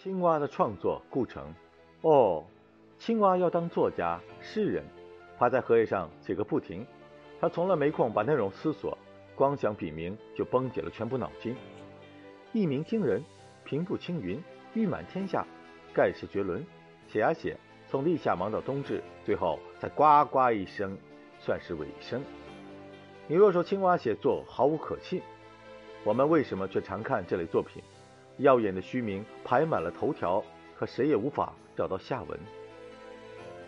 青蛙的创作故城。哦，青蛙要当作家、诗人，趴在荷叶上写个不停。他从来没空把内容思索，光想笔名就绷紧了全部脑筋。一鸣惊人，平步青云，誉满天下，盖世绝伦。写啊写，从立夏忙到冬至，最后才呱呱一声，算是尾声。你若说青蛙写作毫无可信，我们为什么却常看这类作品？耀眼的虚名排满了头条，可谁也无法找到下文。